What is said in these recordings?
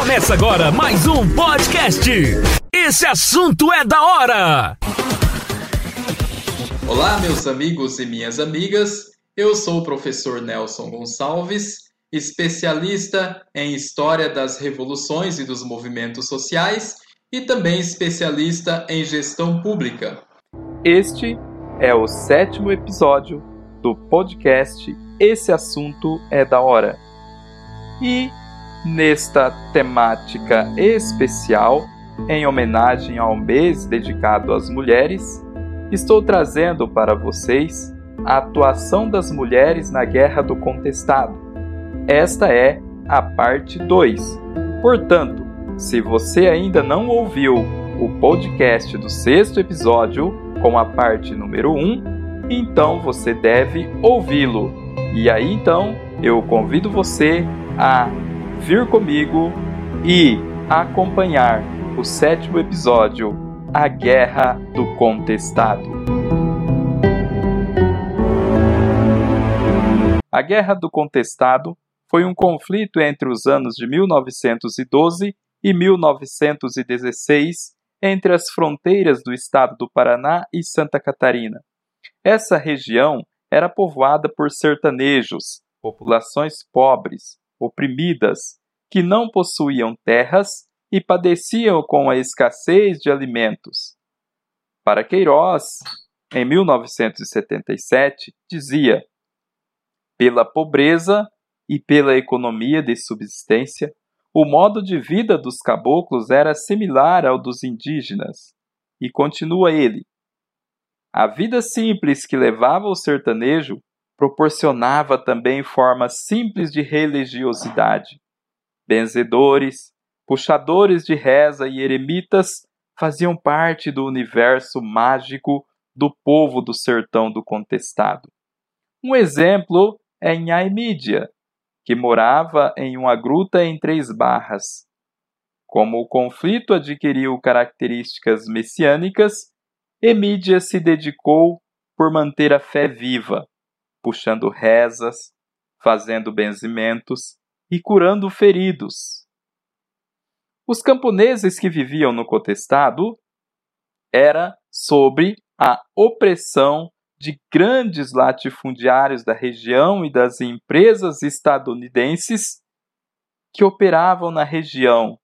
Começa agora mais um podcast. Esse assunto é da hora. Olá, meus amigos e minhas amigas. Eu sou o professor Nelson Gonçalves, especialista em História das Revoluções e dos Movimentos Sociais e também especialista em Gestão Pública. Este é o sétimo episódio do podcast Esse Assunto é da Hora. E nesta temática especial, em homenagem ao mês dedicado às mulheres, estou trazendo para vocês a atuação das mulheres na Guerra do Contestado. Esta é a parte 2. Portanto, se você ainda não ouviu o podcast do sexto episódio com a parte número 1, um, então você deve ouvi-lo. E aí então eu convido você a vir comigo e acompanhar o sétimo episódio, A Guerra do Contestado. A Guerra do Contestado foi um conflito entre os anos de 1912 e 1916 entre as fronteiras do estado do Paraná e Santa Catarina. Essa região era povoada por sertanejos, populações pobres, oprimidas, que não possuíam terras e padeciam com a escassez de alimentos. Para Queiroz, em 1977, dizia: pela pobreza e pela economia de subsistência, o modo de vida dos caboclos era similar ao dos indígenas. E continua ele: a vida simples que levava o sertanejo proporcionava também formas simples de religiosidade. Benzedores, puxadores de reza e eremitas faziam parte do universo mágico do povo do sertão do contestado. Um exemplo é em Aimídia, que morava em uma gruta em Três Barras. Como o conflito adquiriu características messiânicas, Emídia se dedicou por manter a fé viva, puxando rezas, fazendo benzimentos e curando feridos. Os camponeses que viviam no contestado era sobre a opressão de grandes latifundiários da região e das empresas estadunidenses que operavam na região.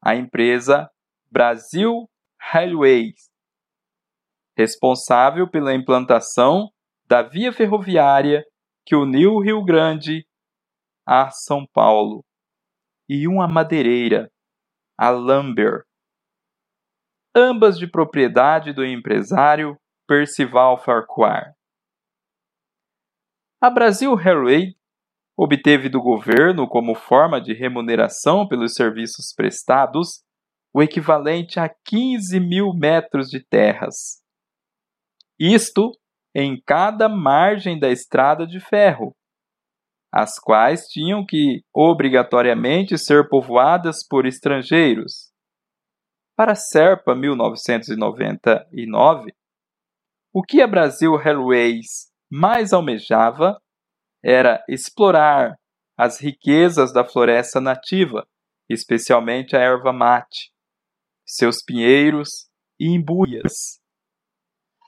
A empresa Brasil Railways, responsável pela implantação da via ferroviária que uniu o Rio Grande a São Paulo, e uma madeireira, a Lumber, ambas de propriedade do empresário Percival Farquhar. A Brasil Railway obteve do governo, como forma de remuneração pelos serviços prestados, o equivalente a 15 mil metros de terras. Isto em cada margem da estrada de ferro, as quais tinham que obrigatoriamente ser povoadas por estrangeiros. Para Serpa 1999, o que a Brasil Railways mais almejava era explorar as riquezas da floresta nativa, especialmente a erva mate, seus pinheiros e embuias.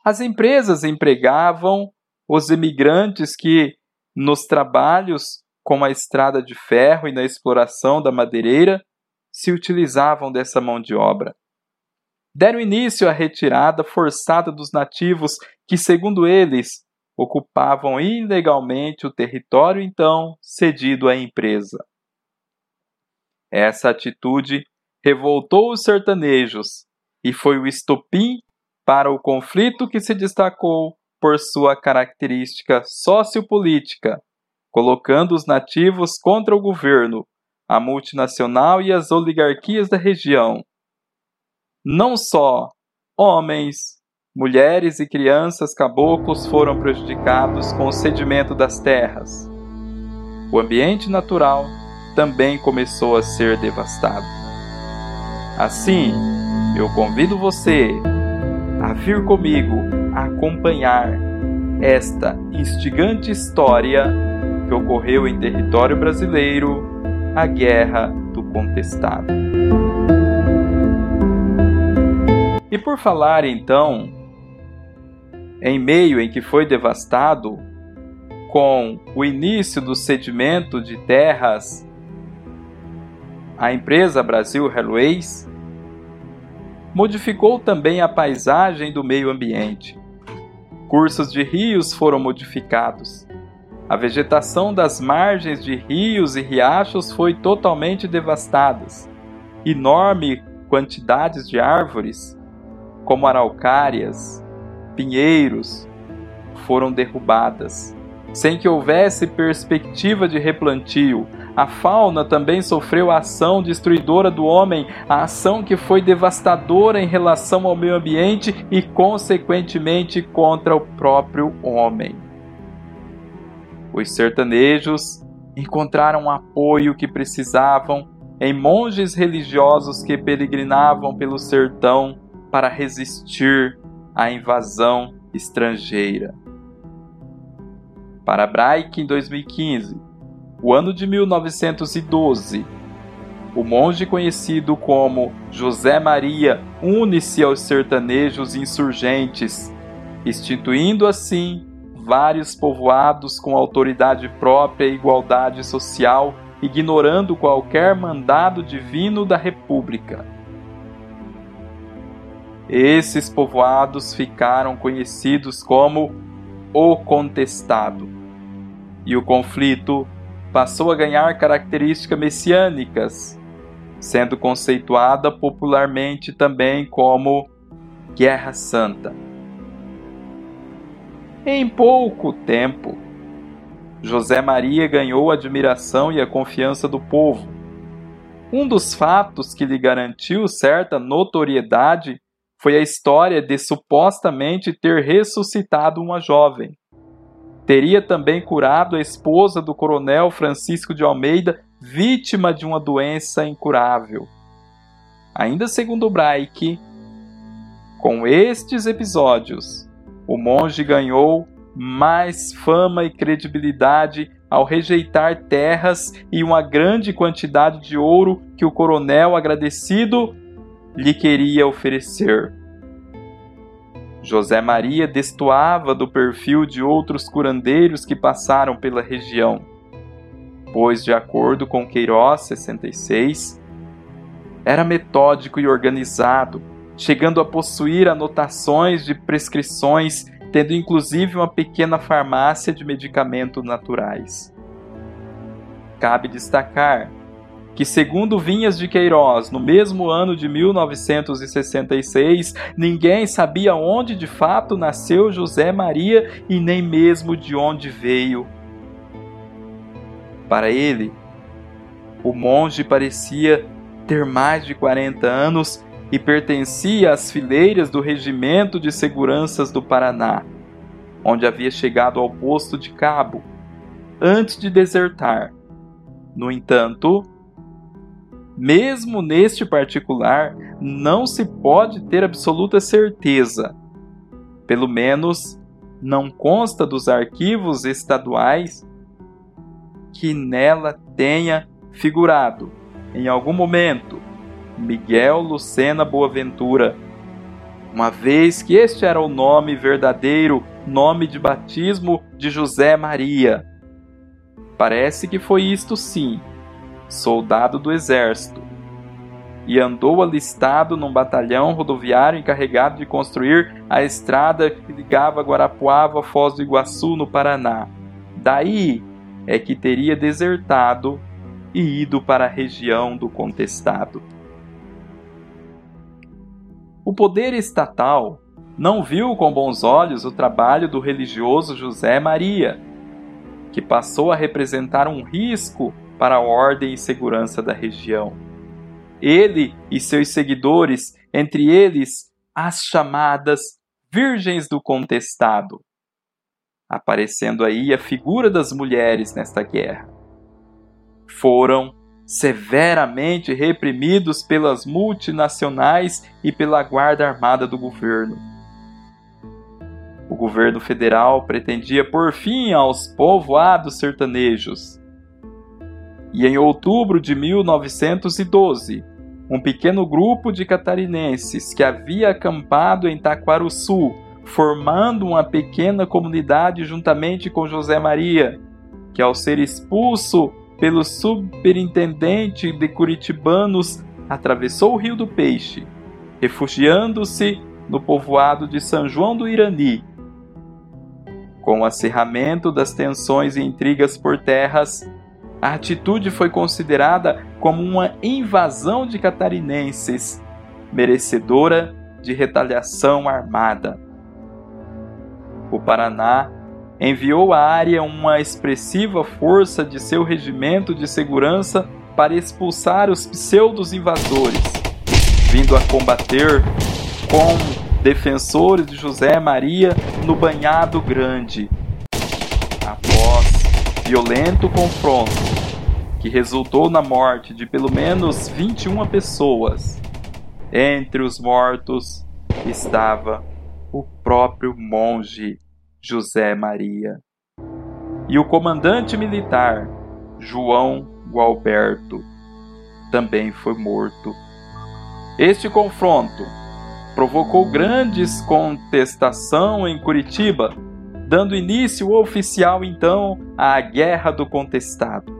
As empresas empregavam os imigrantes que, nos trabalhos com a estrada de ferro e na exploração da madeireira, se utilizavam dessa mão de obra deram início à retirada forçada dos nativos que, segundo eles, ocupavam ilegalmente o território então cedido à empresa. Essa atitude revoltou os sertanejos e foi o estopim para o conflito que se destacou por sua característica sociopolítica, colocando os nativos contra o governo, a multinacional e as oligarquias da região, não só homens, mulheres e crianças caboclos foram prejudicados com o cedimento das terras. O ambiente natural também começou a ser devastado. Assim, eu convido você a vir comigo acompanhar esta instigante história que ocorreu em território brasileiro, a Guerra do contestado. E por falar então em meio em que foi devastado com o início do cedimento de terras a empresa Brasil Railways modificou também a paisagem do meio ambiente. Cursos de rios foram modificados. A vegetação das margens de rios e riachos foi totalmente devastada. Enorme quantidades de árvores, como araucárias, pinheiros, foram derrubadas, sem que houvesse perspectiva de replantio, a fauna também sofreu a ação destruidora do homem, a ação que foi devastadora em relação ao meio ambiente e, consequentemente, contra o próprio homem. Os sertanejos encontraram o apoio que precisavam em monges religiosos que peregrinavam pelo sertão para resistir à invasão estrangeira. Para Braik, em 2015, o ano de 1912. O monge conhecido como José Maria une-se aos sertanejos insurgentes, instituindo assim vários povoados com autoridade própria e igualdade social, ignorando qualquer mandado divino da República. Esses povoados ficaram conhecidos como o Contestado, e o conflito passou a ganhar características messiânicas, sendo conceituada popularmente também como Guerra Santa. Em pouco tempo, José Maria ganhou a admiração e a confiança do povo. Um dos fatos que lhe garantiu certa notoriedade foi a história de supostamente ter ressuscitado uma jovem teria também curado a esposa do coronel Francisco de Almeida, vítima de uma doença incurável. Ainda segundo Braik, com estes episódios, o monge ganhou mais fama e credibilidade ao rejeitar terras e uma grande quantidade de ouro que o coronel agradecido lhe queria oferecer. José Maria destoava do perfil de outros curandeiros que passaram pela região, pois, de acordo com Queiroz 66, era metódico e organizado, chegando a possuir anotações de prescrições, tendo inclusive uma pequena farmácia de medicamentos naturais. Cabe destacar que, segundo Vinhas de Queiroz, no mesmo ano de 1966, ninguém sabia onde de fato nasceu José Maria e nem mesmo de onde veio. Para ele, o monge parecia ter mais de 40 anos e pertencia às fileiras do Regimento de Seguranças do Paraná, onde havia chegado ao posto de cabo, antes de desertar. No entanto, mesmo neste particular, não se pode ter absoluta certeza. Pelo menos, não consta dos arquivos estaduais que nela tenha figurado, em algum momento, Miguel Lucena Boaventura, uma vez que este era o nome verdadeiro, nome de batismo de José Maria. Parece que foi isto sim soldado do exército, e andou alistado num batalhão rodoviário encarregado de construir a estrada que ligava Guarapuava a Foz do Iguaçu, no Paraná. Daí é que teria desertado e ido para a região do contestado. O poder estatal não viu com bons olhos o trabalho do religioso José Maria, que passou a representar um risco para a ordem e segurança da região. Ele e seus seguidores, entre eles as chamadas Virgens do Contestado, aparecendo aí a figura das mulheres nesta guerra. Foram severamente reprimidos pelas multinacionais e pela Guarda Armada do governo. O governo federal pretendia por fim aos povoados sertanejos, E em outubro de 1912, um pequeno grupo de catarinenses que havia acampado em Taquaruçu, formando uma pequena comunidade juntamente com José Maria, que ao ser expulso pelo superintendente de Curitibanos, atravessou o Rio do Peixe, refugiando-se no povoado de São João do Irani. Com o acerramento das tensões e intrigas por terras, a atitude foi considerada como uma invasão de catarinenses, merecedora de retaliação armada. O Paraná enviou à área uma expressiva força de seu regimento de segurança para expulsar os pseudos invasores, vindo a combater com defensores de José Maria no Banhado Grande. Violento confronto que resultou na morte de pelo menos 21 pessoas. Entre os mortos estava o próprio monge José Maria e o comandante militar João Gualberto também foi morto. Este confronto provocou grandes contestação em Curitiba dando início oficial então à Guerra do Contestado.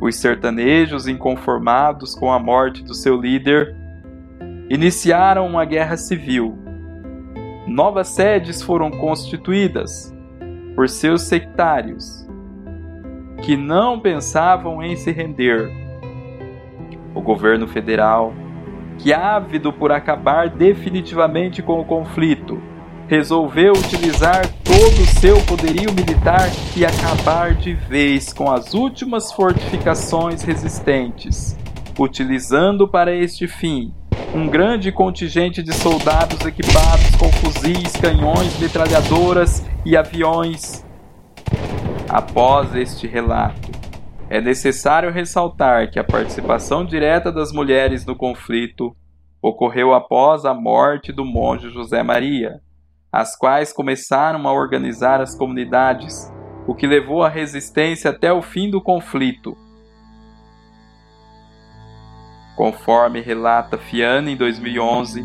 Os sertanejos, inconformados com a morte do seu líder, iniciaram uma guerra civil. Novas sedes foram constituídas por seus sectários, que não pensavam em se render. O governo federal, que ávido por acabar definitivamente com o conflito, resolveu utilizar todo o seu poderio militar e acabar de vez com as últimas fortificações resistentes, utilizando para este fim um grande contingente de soldados equipados com fuzis, canhões, metralhadoras e aviões. Após este relato, é necessário ressaltar que a participação direta das mulheres no conflito ocorreu após a morte do monge José Maria, as quais começaram a organizar as comunidades, o que levou à resistência até o fim do conflito. Conforme relata Fiana em 2011,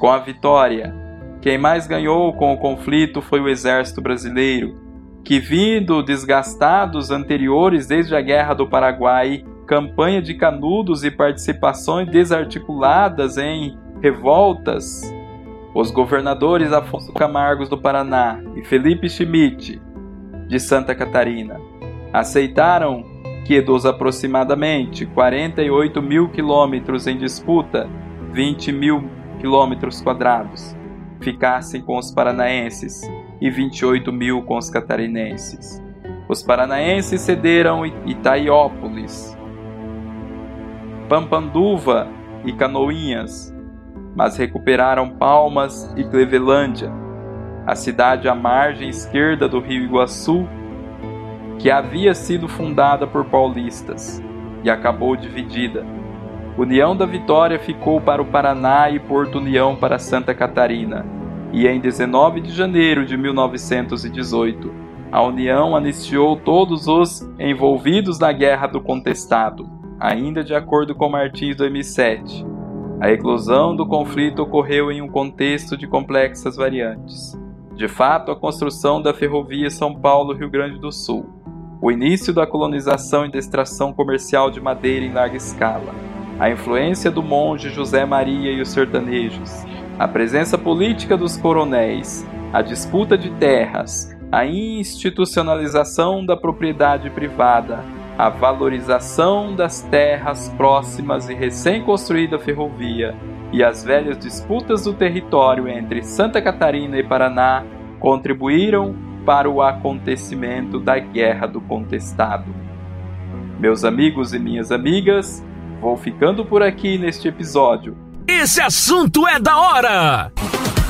com a vitória, quem mais ganhou com o conflito foi o exército brasileiro, que, vindo desgastados anteriores desde a Guerra do Paraguai, campanha de canudos e participações desarticuladas em revoltas, os governadores Afonso Camargos do Paraná e Felipe Schmidt de Santa Catarina aceitaram que dos aproximadamente 48 mil quilômetros em disputa, 20 mil quilômetros quadrados, ficassem com os paranaenses e 28 mil com os catarinenses. Os paranaenses cederam Itaiópolis, Pampanduva e Canoinhas, mas recuperaram Palmas e Clevelândia, a cidade à margem esquerda do rio Iguaçu, que havia sido fundada por paulistas e acabou dividida. União da Vitória ficou para o Paraná e Porto União para Santa Catarina. E em 19 de janeiro de 1918, a União anistiou todos os envolvidos na Guerra do Contestado, ainda de acordo com Martins 2007 a eclosão do conflito ocorreu em um contexto de complexas variantes. De fato, a construção da ferrovia São Paulo-Rio Grande do Sul, o início da colonização e da extração comercial de madeira em larga escala, a influência do monge José Maria e os sertanejos, a presença política dos coronéis, a disputa de terras, a institucionalização da propriedade privada, a valorização das terras próximas e recém-construída ferrovia e as velhas disputas do território entre Santa Catarina e Paraná contribuíram para o acontecimento da Guerra do Contestado. Meus amigos e minhas amigas, vou ficando por aqui neste episódio. Esse assunto é da hora!